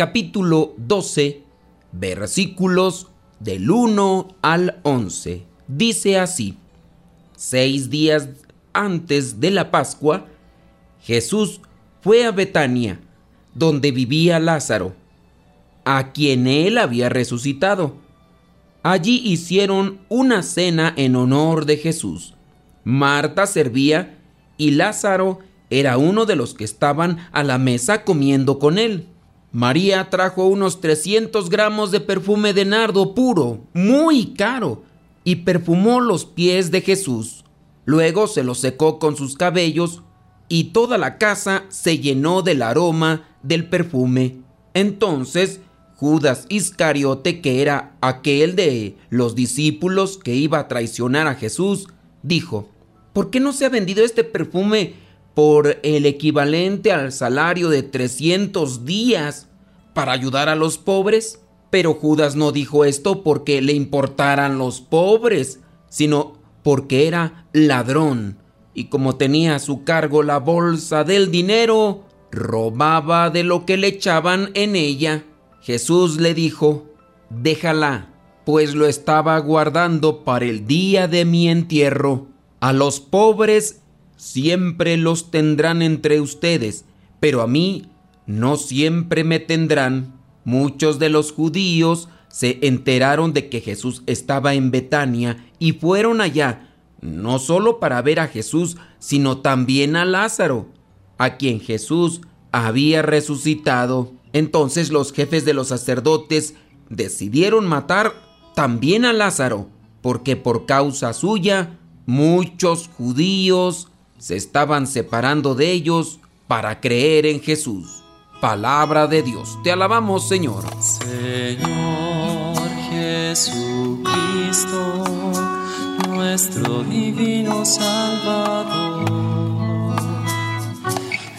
capítulo 12, versículos del 1 al 11. Dice así, seis días antes de la Pascua, Jesús fue a Betania, donde vivía Lázaro, a quien él había resucitado. Allí hicieron una cena en honor de Jesús. Marta servía y Lázaro era uno de los que estaban a la mesa comiendo con él. María trajo unos 300 gramos de perfume de nardo puro, muy caro, y perfumó los pies de Jesús. Luego se los secó con sus cabellos y toda la casa se llenó del aroma del perfume. Entonces Judas Iscariote, que era aquel de los discípulos que iba a traicionar a Jesús, dijo, ¿por qué no se ha vendido este perfume por el equivalente al salario de 300 días para ayudar a los pobres? Pero Judas no dijo esto porque le importaran los pobres, sino porque era ladrón y como tenía a su cargo la bolsa del dinero, robaba de lo que le echaban en ella. Jesús le dijo, déjala, pues lo estaba guardando para el día de mi entierro. A los pobres siempre los tendrán entre ustedes, pero a mí no siempre me tendrán. Muchos de los judíos se enteraron de que Jesús estaba en Betania y fueron allá, no solo para ver a Jesús, sino también a Lázaro, a quien Jesús había resucitado. Entonces los jefes de los sacerdotes decidieron matar también a Lázaro, porque por causa suya Muchos judíos se estaban separando de ellos para creer en Jesús. Palabra de Dios, te alabamos Señor. Señor Jesucristo, nuestro divino Salvador.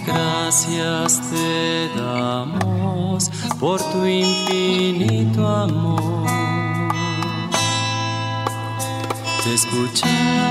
Gracias te damos por tu infinito amor te escuchamos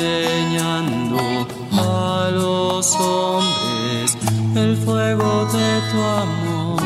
enseñando a los hombres el fuego de tu amor.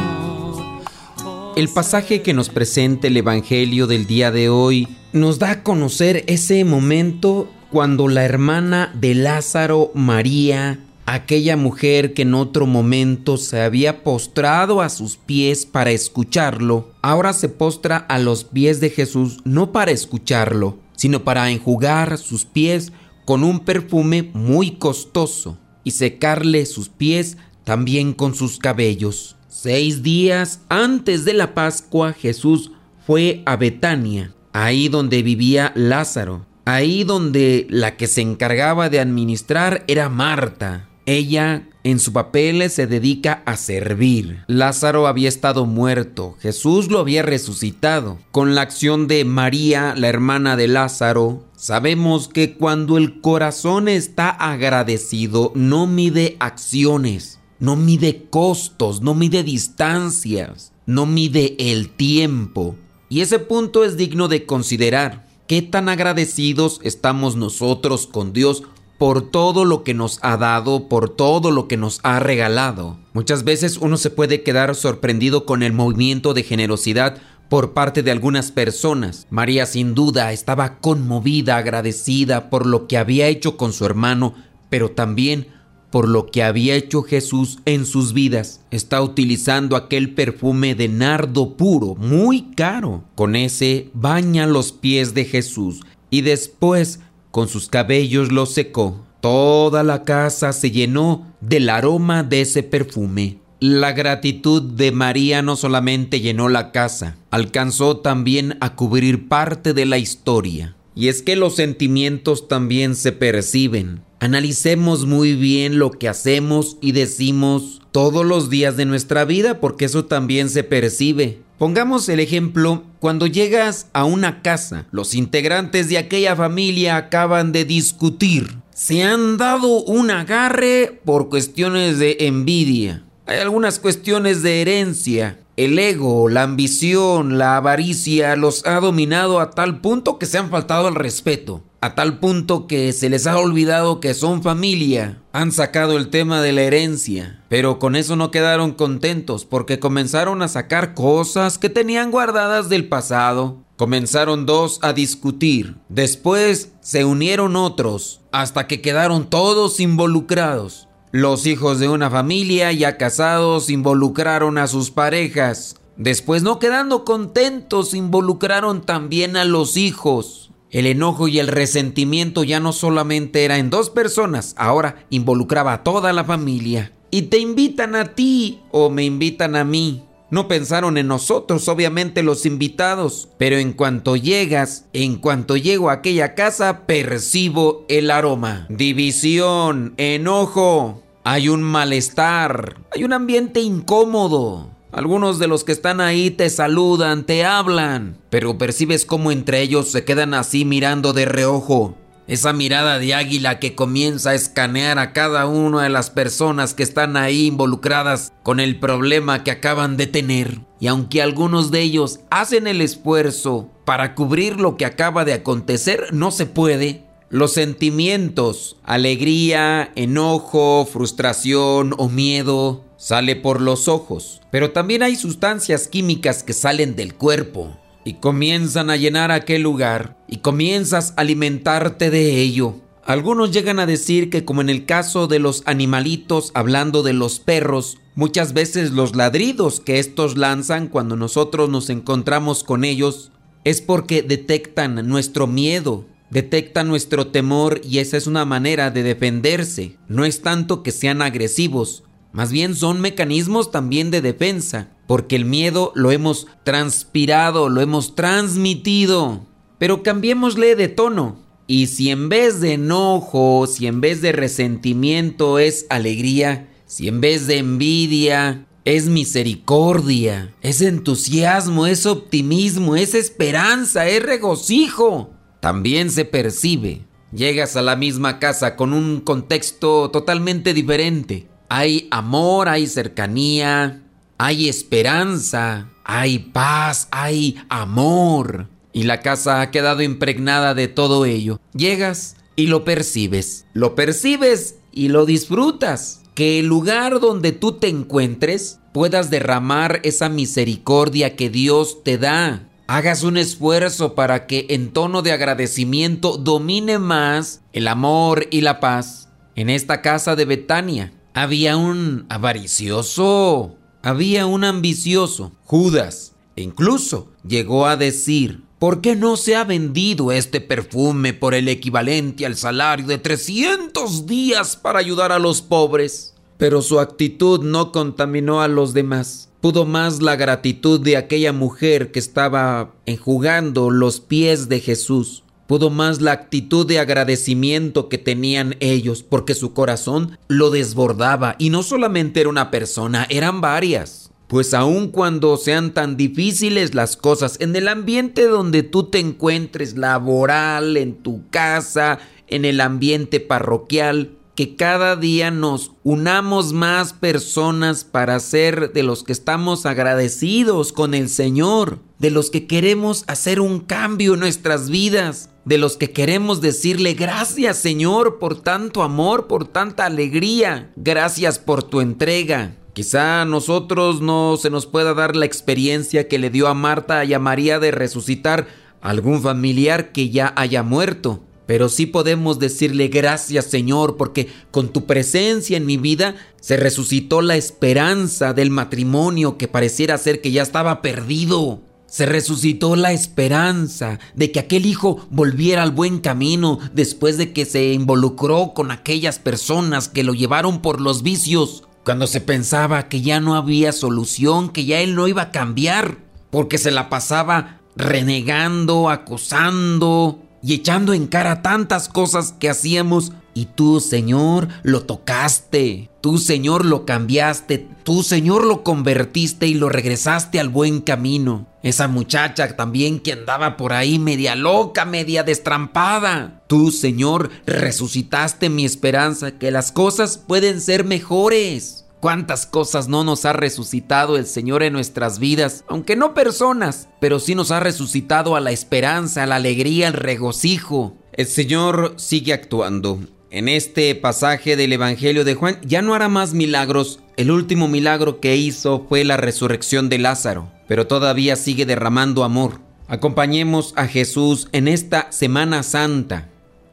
El pasaje que nos presenta el Evangelio del día de hoy nos da a conocer ese momento cuando la hermana de Lázaro, María, aquella mujer que en otro momento se había postrado a sus pies para escucharlo, ahora se postra a los pies de Jesús no para escucharlo, sino para enjugar sus pies con un perfume muy costoso y secarle sus pies también con sus cabellos. Seis días antes de la Pascua Jesús fue a Betania, ahí donde vivía Lázaro, ahí donde la que se encargaba de administrar era Marta. Ella en su papel se dedica a servir. Lázaro había estado muerto, Jesús lo había resucitado. Con la acción de María, la hermana de Lázaro, sabemos que cuando el corazón está agradecido, no mide acciones, no mide costos, no mide distancias, no mide el tiempo. Y ese punto es digno de considerar. ¿Qué tan agradecidos estamos nosotros con Dios por todo lo que nos ha dado, por todo lo que nos ha regalado. Muchas veces uno se puede quedar sorprendido con el movimiento de generosidad por parte de algunas personas. María sin duda estaba conmovida, agradecida por lo que había hecho con su hermano, pero también por lo que había hecho Jesús en sus vidas. Está utilizando aquel perfume de nardo puro, muy caro. Con ese baña los pies de Jesús y después con sus cabellos los secó. Toda la casa se llenó del aroma de ese perfume. La gratitud de María no solamente llenó la casa, alcanzó también a cubrir parte de la historia. Y es que los sentimientos también se perciben. Analicemos muy bien lo que hacemos y decimos todos los días de nuestra vida porque eso también se percibe. Pongamos el ejemplo, cuando llegas a una casa, los integrantes de aquella familia acaban de discutir. Se han dado un agarre por cuestiones de envidia. Hay algunas cuestiones de herencia. El ego, la ambición, la avaricia los ha dominado a tal punto que se han faltado al respeto. A tal punto que se les ha olvidado que son familia. Han sacado el tema de la herencia. Pero con eso no quedaron contentos porque comenzaron a sacar cosas que tenían guardadas del pasado. Comenzaron dos a discutir. Después se unieron otros hasta que quedaron todos involucrados. Los hijos de una familia ya casados involucraron a sus parejas. Después, no quedando contentos, involucraron también a los hijos. El enojo y el resentimiento ya no solamente era en dos personas, ahora involucraba a toda la familia. Y te invitan a ti o me invitan a mí. No pensaron en nosotros, obviamente los invitados, pero en cuanto llegas, en cuanto llego a aquella casa, percibo el aroma. División, enojo, hay un malestar, hay un ambiente incómodo. Algunos de los que están ahí te saludan, te hablan, pero percibes cómo entre ellos se quedan así mirando de reojo. Esa mirada de águila que comienza a escanear a cada una de las personas que están ahí involucradas con el problema que acaban de tener. Y aunque algunos de ellos hacen el esfuerzo para cubrir lo que acaba de acontecer, no se puede. Los sentimientos, alegría, enojo, frustración o miedo, sale por los ojos. Pero también hay sustancias químicas que salen del cuerpo y comienzan a llenar aquel lugar y comienzas a alimentarte de ello. Algunos llegan a decir que como en el caso de los animalitos, hablando de los perros, muchas veces los ladridos que estos lanzan cuando nosotros nos encontramos con ellos es porque detectan nuestro miedo, detecta nuestro temor y esa es una manera de defenderse. No es tanto que sean agresivos, más bien son mecanismos también de defensa, porque el miedo lo hemos transpirado, lo hemos transmitido. Pero cambiémosle de tono. Y si en vez de enojo, si en vez de resentimiento es alegría, si en vez de envidia es misericordia, es entusiasmo, es optimismo, es esperanza, es regocijo, también se percibe. Llegas a la misma casa con un contexto totalmente diferente. Hay amor, hay cercanía, hay esperanza, hay paz, hay amor. Y la casa ha quedado impregnada de todo ello. Llegas y lo percibes. Lo percibes y lo disfrutas. Que el lugar donde tú te encuentres puedas derramar esa misericordia que Dios te da hagas un esfuerzo para que en tono de agradecimiento domine más el amor y la paz. En esta casa de Betania había un avaricioso, había un ambicioso, Judas. E incluso llegó a decir, ¿por qué no se ha vendido este perfume por el equivalente al salario de 300 días para ayudar a los pobres? Pero su actitud no contaminó a los demás pudo más la gratitud de aquella mujer que estaba enjugando los pies de Jesús. Pudo más la actitud de agradecimiento que tenían ellos, porque su corazón lo desbordaba. Y no solamente era una persona, eran varias. Pues aun cuando sean tan difíciles las cosas, en el ambiente donde tú te encuentres, laboral, en tu casa, en el ambiente parroquial, que cada día nos unamos más personas para ser de los que estamos agradecidos con el Señor, de los que queremos hacer un cambio en nuestras vidas, de los que queremos decirle gracias Señor por tanto amor, por tanta alegría, gracias por tu entrega. Quizá a nosotros no se nos pueda dar la experiencia que le dio a Marta y a María de resucitar algún familiar que ya haya muerto pero sí podemos decirle gracias Señor porque con tu presencia en mi vida se resucitó la esperanza del matrimonio que pareciera ser que ya estaba perdido. Se resucitó la esperanza de que aquel hijo volviera al buen camino después de que se involucró con aquellas personas que lo llevaron por los vicios, cuando se pensaba que ya no había solución, que ya él no iba a cambiar, porque se la pasaba renegando, acosando y echando en cara tantas cosas que hacíamos y tú, Señor, lo tocaste. Tú, Señor, lo cambiaste. Tú, Señor, lo convertiste y lo regresaste al buen camino. Esa muchacha también que andaba por ahí media loca, media destrampada. Tú, Señor, resucitaste mi esperanza que las cosas pueden ser mejores. ¿Cuántas cosas no nos ha resucitado el Señor en nuestras vidas? Aunque no personas, pero sí nos ha resucitado a la esperanza, a la alegría, al regocijo. El Señor sigue actuando en este pasaje del Evangelio de Juan ya no hará más milagros. El último milagro que hizo fue la resurrección de Lázaro, pero todavía sigue derramando amor. Acompañemos a Jesús en esta Semana Santa.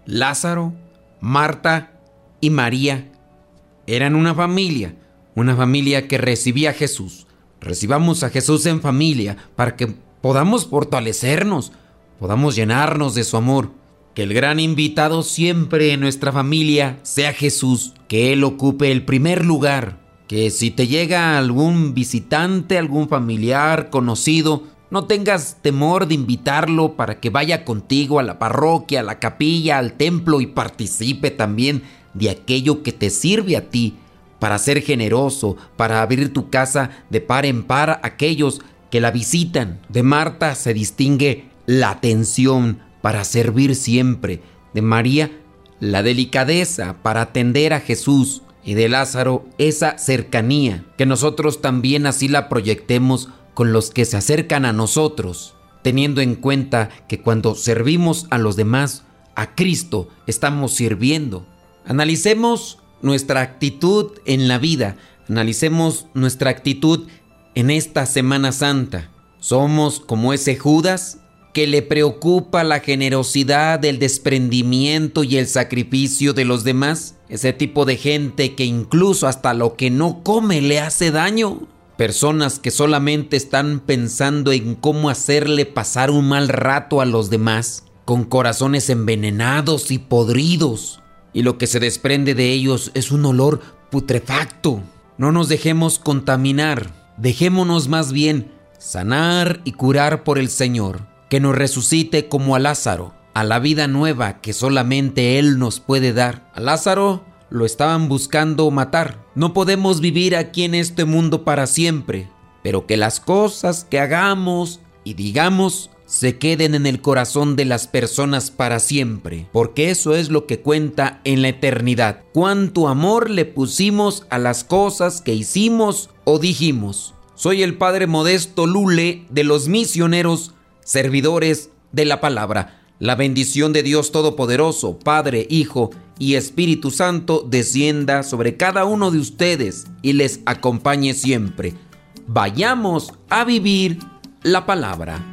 Lázaro, Marta y María eran una familia, una familia que recibía a Jesús. Recibamos a Jesús en familia para que podamos fortalecernos, podamos llenarnos de su amor. Que el gran invitado siempre en nuestra familia sea Jesús, que Él ocupe el primer lugar, que si te llega algún visitante, algún familiar, conocido, no tengas temor de invitarlo para que vaya contigo a la parroquia, a la capilla, al templo y participe también de aquello que te sirve a ti, para ser generoso, para abrir tu casa de par en par a aquellos que la visitan. De Marta se distingue la atención, para servir siempre, de María la delicadeza para atender a Jesús y de Lázaro esa cercanía, que nosotros también así la proyectemos con los que se acercan a nosotros, teniendo en cuenta que cuando servimos a los demás, a Cristo estamos sirviendo. Analicemos nuestra actitud en la vida, analicemos nuestra actitud en esta Semana Santa. ¿Somos como ese Judas que le preocupa la generosidad, el desprendimiento y el sacrificio de los demás. Ese tipo de gente que incluso hasta lo que no come le hace daño. Personas que solamente están pensando en cómo hacerle pasar un mal rato a los demás, con corazones envenenados y podridos. Y lo que se desprende de ellos es un olor putrefacto. No nos dejemos contaminar, dejémonos más bien sanar y curar por el Señor que nos resucite como a Lázaro, a la vida nueva que solamente Él nos puede dar. A Lázaro lo estaban buscando matar. No podemos vivir aquí en este mundo para siempre, pero que las cosas que hagamos y digamos se queden en el corazón de las personas para siempre, porque eso es lo que cuenta en la eternidad. Cuánto amor le pusimos a las cosas que hicimos o dijimos. Soy el Padre Modesto Lule de los misioneros servidores de la palabra. La bendición de Dios Todopoderoso, Padre, Hijo y Espíritu Santo descienda sobre cada uno de ustedes y les acompañe siempre. Vayamos a vivir la palabra.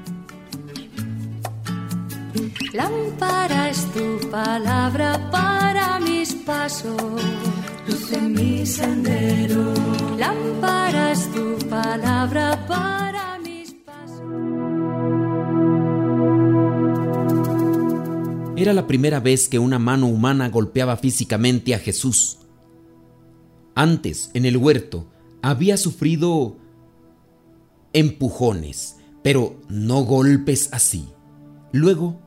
Lámpara es tu palabra para mis pasos, luz en mi sendero. Lámpara es tu palabra para Era la primera vez que una mano humana golpeaba físicamente a Jesús. Antes, en el huerto, había sufrido empujones, pero no golpes así. Luego,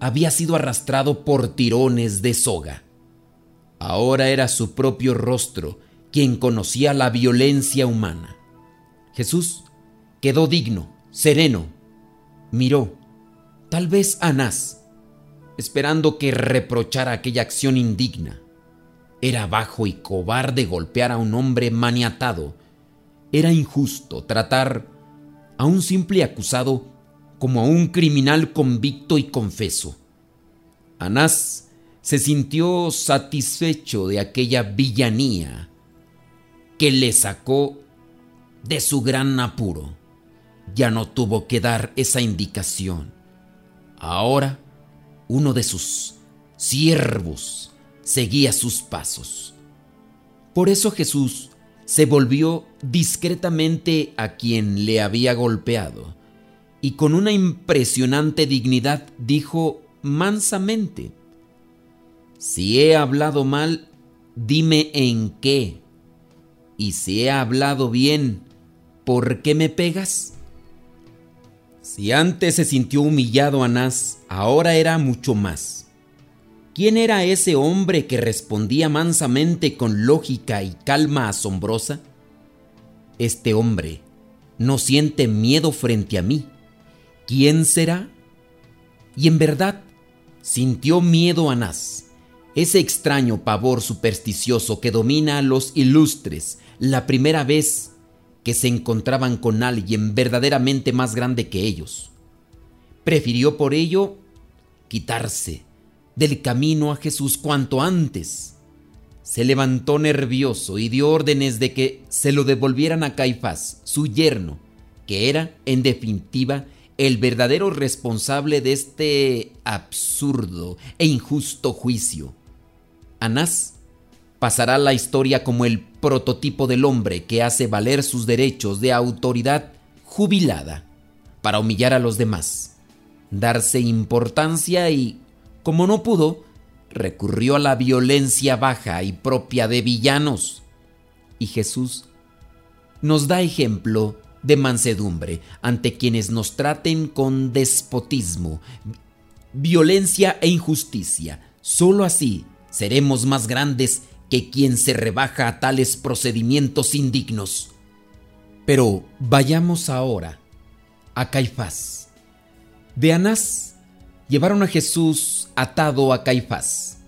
había sido arrastrado por tirones de soga. Ahora era su propio rostro quien conocía la violencia humana. Jesús quedó digno, sereno. Miró, tal vez Anás, esperando que reprochara aquella acción indigna. Era bajo y cobarde golpear a un hombre maniatado. Era injusto tratar a un simple acusado como a un criminal convicto y confeso. Anás se sintió satisfecho de aquella villanía que le sacó de su gran apuro. Ya no tuvo que dar esa indicación. Ahora uno de sus siervos, seguía sus pasos. Por eso Jesús se volvió discretamente a quien le había golpeado y con una impresionante dignidad dijo mansamente, Si he hablado mal, dime en qué, y si he hablado bien, ¿por qué me pegas? Si antes se sintió humillado Anás, ahora era mucho más. ¿Quién era ese hombre que respondía mansamente con lógica y calma asombrosa? Este hombre no siente miedo frente a mí. ¿Quién será? Y en verdad, sintió miedo Anás, ese extraño pavor supersticioso que domina a los ilustres la primera vez que se encontraban con alguien verdaderamente más grande que ellos. Prefirió por ello quitarse del camino a Jesús cuanto antes. Se levantó nervioso y dio órdenes de que se lo devolvieran a Caifás, su yerno, que era, en definitiva, el verdadero responsable de este absurdo e injusto juicio. Anás pasará la historia como el prototipo del hombre que hace valer sus derechos de autoridad jubilada para humillar a los demás, darse importancia y como no pudo, recurrió a la violencia baja y propia de villanos. Y Jesús nos da ejemplo de mansedumbre ante quienes nos traten con despotismo, violencia e injusticia. Solo así seremos más grandes que quien se rebaja a tales procedimientos indignos. Pero vayamos ahora a Caifás. De Anás llevaron a Jesús atado a Caifás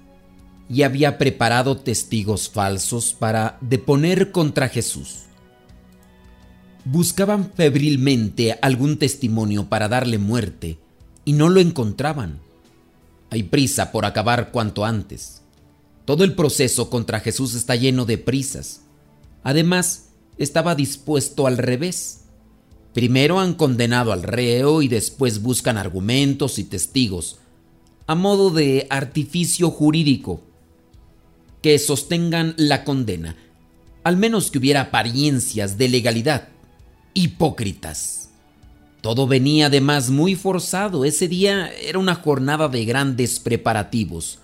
y había preparado testigos falsos para deponer contra Jesús. Buscaban febrilmente algún testimonio para darle muerte y no lo encontraban. Hay prisa por acabar cuanto antes. Todo el proceso contra Jesús está lleno de prisas. Además, estaba dispuesto al revés Primero han condenado al reo y después buscan argumentos y testigos, a modo de artificio jurídico, que sostengan la condena, al menos que hubiera apariencias de legalidad. Hipócritas. Todo venía además muy forzado. Ese día era una jornada de grandes preparativos,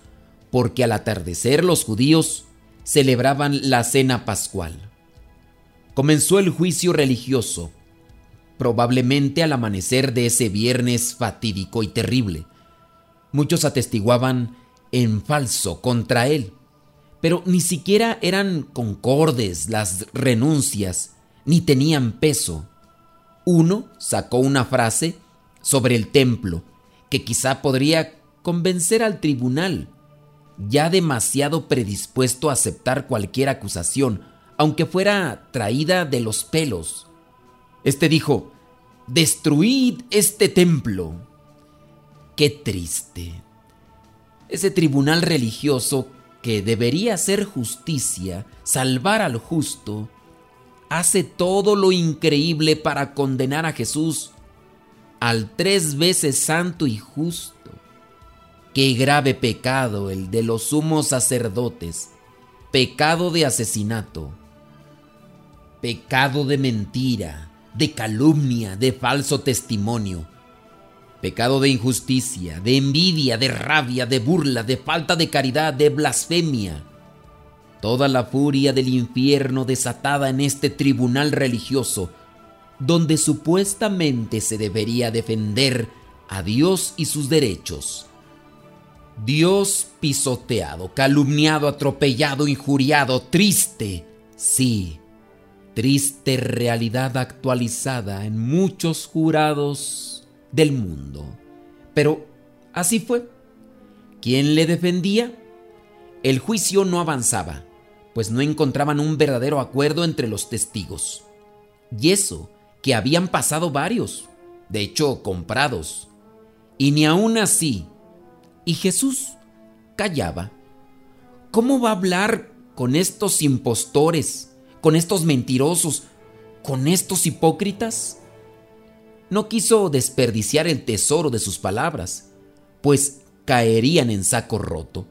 porque al atardecer los judíos celebraban la cena pascual. Comenzó el juicio religioso probablemente al amanecer de ese viernes fatídico y terrible. Muchos atestiguaban en falso contra él, pero ni siquiera eran concordes las renuncias, ni tenían peso. Uno sacó una frase sobre el templo que quizá podría convencer al tribunal, ya demasiado predispuesto a aceptar cualquier acusación, aunque fuera traída de los pelos. Este dijo, destruid este templo. Qué triste. Ese tribunal religioso que debería hacer justicia, salvar al justo, hace todo lo increíble para condenar a Jesús, al tres veces santo y justo. Qué grave pecado el de los sumos sacerdotes, pecado de asesinato, pecado de mentira, de calumnia, de falso testimonio, pecado de injusticia, de envidia, de rabia, de burla, de falta de caridad, de blasfemia. Toda la furia del infierno desatada en este tribunal religioso, donde supuestamente se debería defender a Dios y sus derechos. Dios pisoteado, calumniado, atropellado, injuriado, triste, sí, triste realidad actualizada en muchos jurados del mundo. Pero así fue. ¿Quién le defendía? El juicio no avanzaba, pues no encontraban un verdadero acuerdo entre los testigos. Y eso, que habían pasado varios, de hecho comprados. Y ni aún así. Y Jesús callaba. ¿Cómo va a hablar con estos impostores? con estos mentirosos, con estos hipócritas? No quiso desperdiciar el tesoro de sus palabras, pues caerían en saco roto,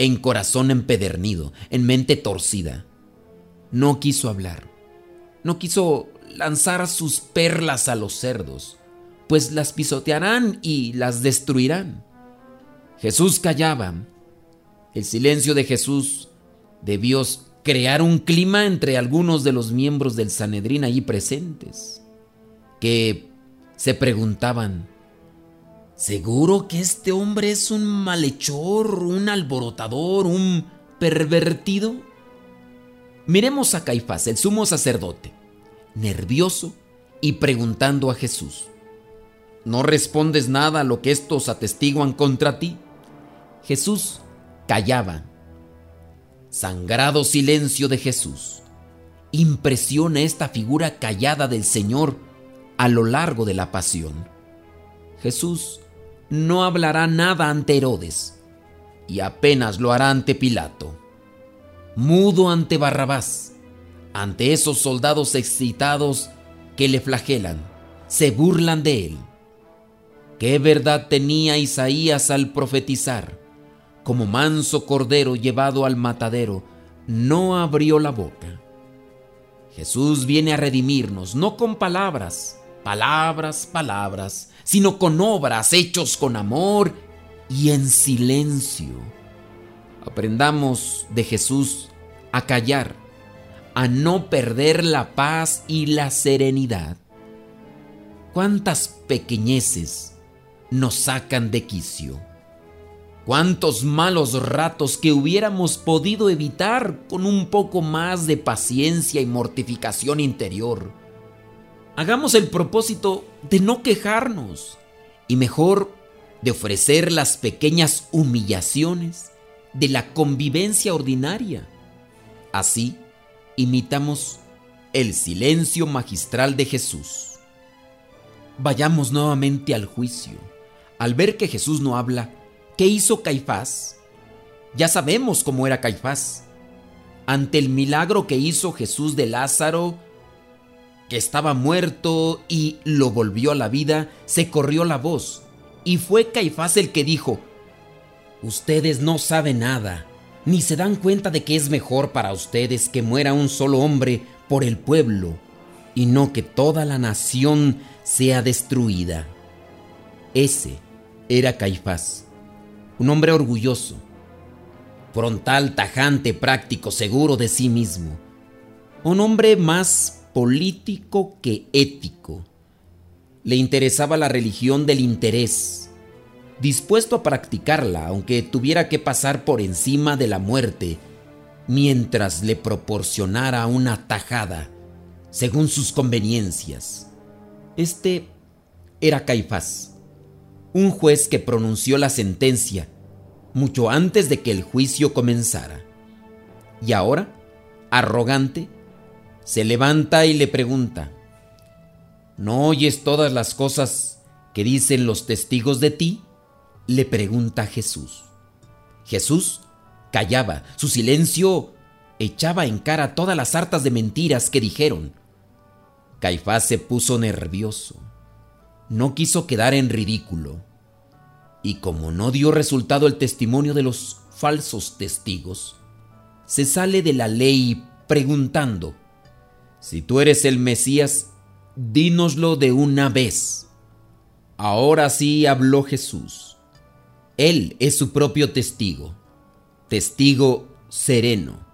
en corazón empedernido, en mente torcida. No quiso hablar, no quiso lanzar sus perlas a los cerdos, pues las pisotearán y las destruirán. Jesús callaba. El silencio de Jesús debió crear un clima entre algunos de los miembros del Sanedrín allí presentes, que se preguntaban, ¿seguro que este hombre es un malhechor, un alborotador, un pervertido? Miremos a Caifás, el sumo sacerdote, nervioso y preguntando a Jesús, ¿no respondes nada a lo que estos atestiguan contra ti? Jesús callaba Sangrado silencio de Jesús. Impresiona esta figura callada del Señor a lo largo de la pasión. Jesús no hablará nada ante Herodes y apenas lo hará ante Pilato. Mudo ante Barrabás, ante esos soldados excitados que le flagelan, se burlan de él. ¿Qué verdad tenía Isaías al profetizar? como manso cordero llevado al matadero, no abrió la boca. Jesús viene a redimirnos, no con palabras, palabras, palabras, sino con obras, hechos con amor y en silencio. Aprendamos de Jesús a callar, a no perder la paz y la serenidad. ¿Cuántas pequeñeces nos sacan de quicio? cuántos malos ratos que hubiéramos podido evitar con un poco más de paciencia y mortificación interior. Hagamos el propósito de no quejarnos y mejor de ofrecer las pequeñas humillaciones de la convivencia ordinaria. Así imitamos el silencio magistral de Jesús. Vayamos nuevamente al juicio. Al ver que Jesús no habla, ¿Qué hizo Caifás? Ya sabemos cómo era Caifás. Ante el milagro que hizo Jesús de Lázaro, que estaba muerto y lo volvió a la vida, se corrió la voz. Y fue Caifás el que dijo, Ustedes no saben nada, ni se dan cuenta de que es mejor para ustedes que muera un solo hombre por el pueblo, y no que toda la nación sea destruida. Ese era Caifás un hombre orgulloso, frontal, tajante, práctico, seguro de sí mismo. Un hombre más político que ético. Le interesaba la religión del interés, dispuesto a practicarla aunque tuviera que pasar por encima de la muerte, mientras le proporcionara una tajada, según sus conveniencias. Este era Caifás un juez que pronunció la sentencia mucho antes de que el juicio comenzara. Y ahora, arrogante, se levanta y le pregunta, ¿no oyes todas las cosas que dicen los testigos de ti? Le pregunta Jesús. Jesús callaba, su silencio echaba en cara todas las hartas de mentiras que dijeron. Caifás se puso nervioso no quiso quedar en ridículo. Y como no dio resultado el testimonio de los falsos testigos, se sale de la ley preguntando, si tú eres el Mesías, dínoslo de una vez. Ahora sí habló Jesús. Él es su propio testigo, testigo sereno,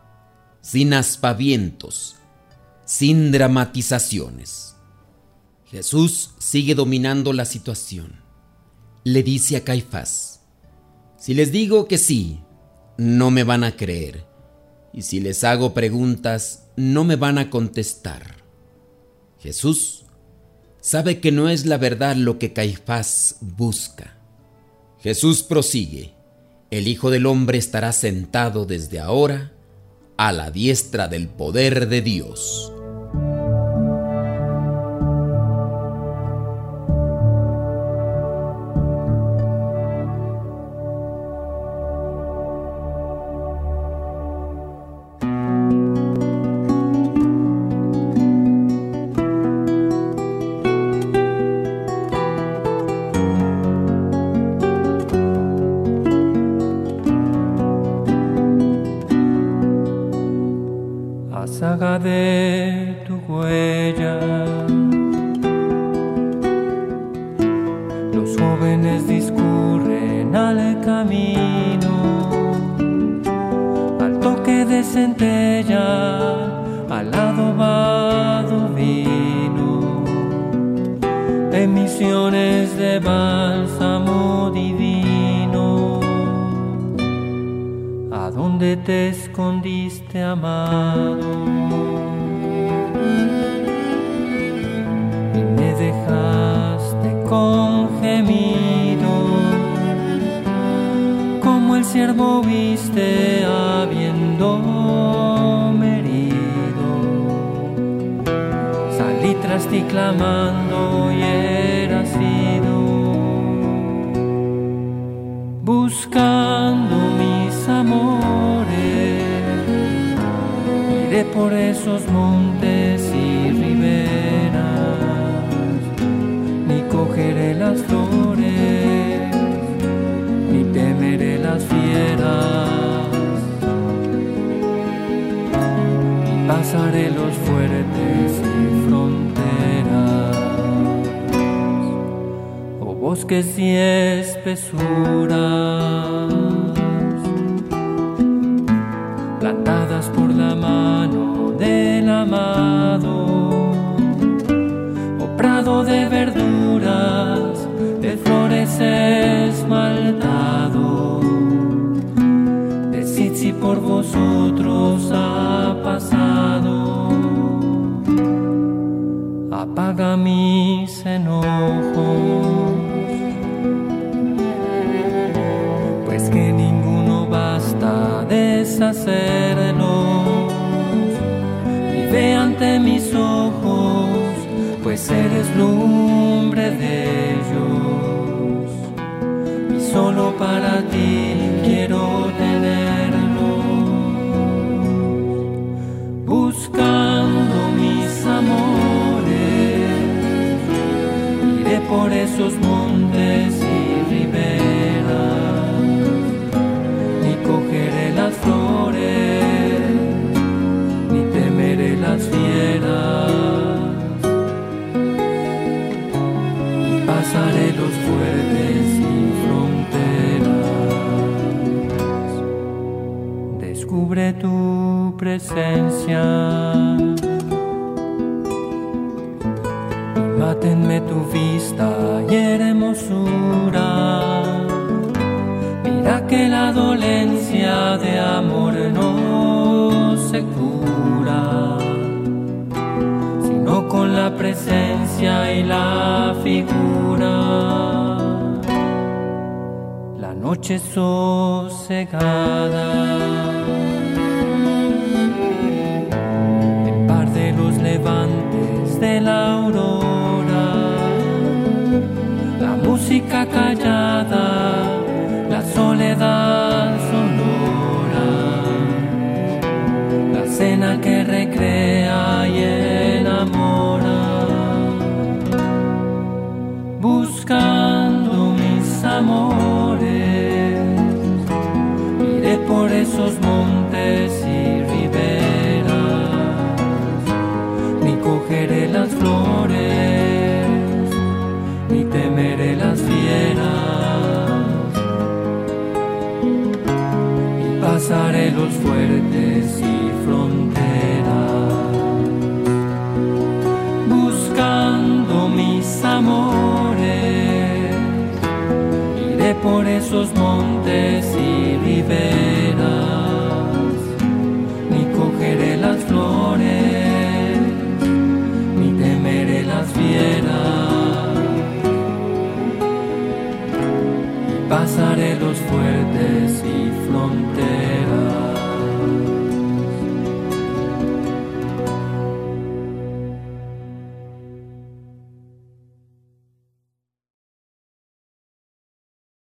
sin aspavientos, sin dramatizaciones. Jesús sigue dominando la situación. Le dice a Caifás, si les digo que sí, no me van a creer. Y si les hago preguntas, no me van a contestar. Jesús sabe que no es la verdad lo que Caifás busca. Jesús prosigue, el Hijo del Hombre estará sentado desde ahora a la diestra del poder de Dios. Huella. Los jóvenes discurren al camino, al toque de centella, al adobado vino, emisiones de bálsamo divino. Dónde te escondiste, amado? Y me dejaste con gemido, como el siervo viste habiendo herido. Salí tras ti clamando y era por esos montes y riberas, ni cogeré las flores, ni temeré las fieras. Y pasaré los fuertes y fronteras, o bosques y espesuras de verduras, de flores esmaltado. Decid si por vosotros ha pasado, apaga mis enojos pues que ninguno basta deshacerlos. Pues eres lumbre de ellos. Y solo para ti quiero tenerlos. Buscando mis amores, iré por esos presencia. Mátenme tu vista y hermosura. Mira que la dolencia de amor no se cura, sino con la presencia y la figura. La noche sosegada, levantes de la aurora, la música callada la soledad sonora, la cena que recrea y enamora, buscando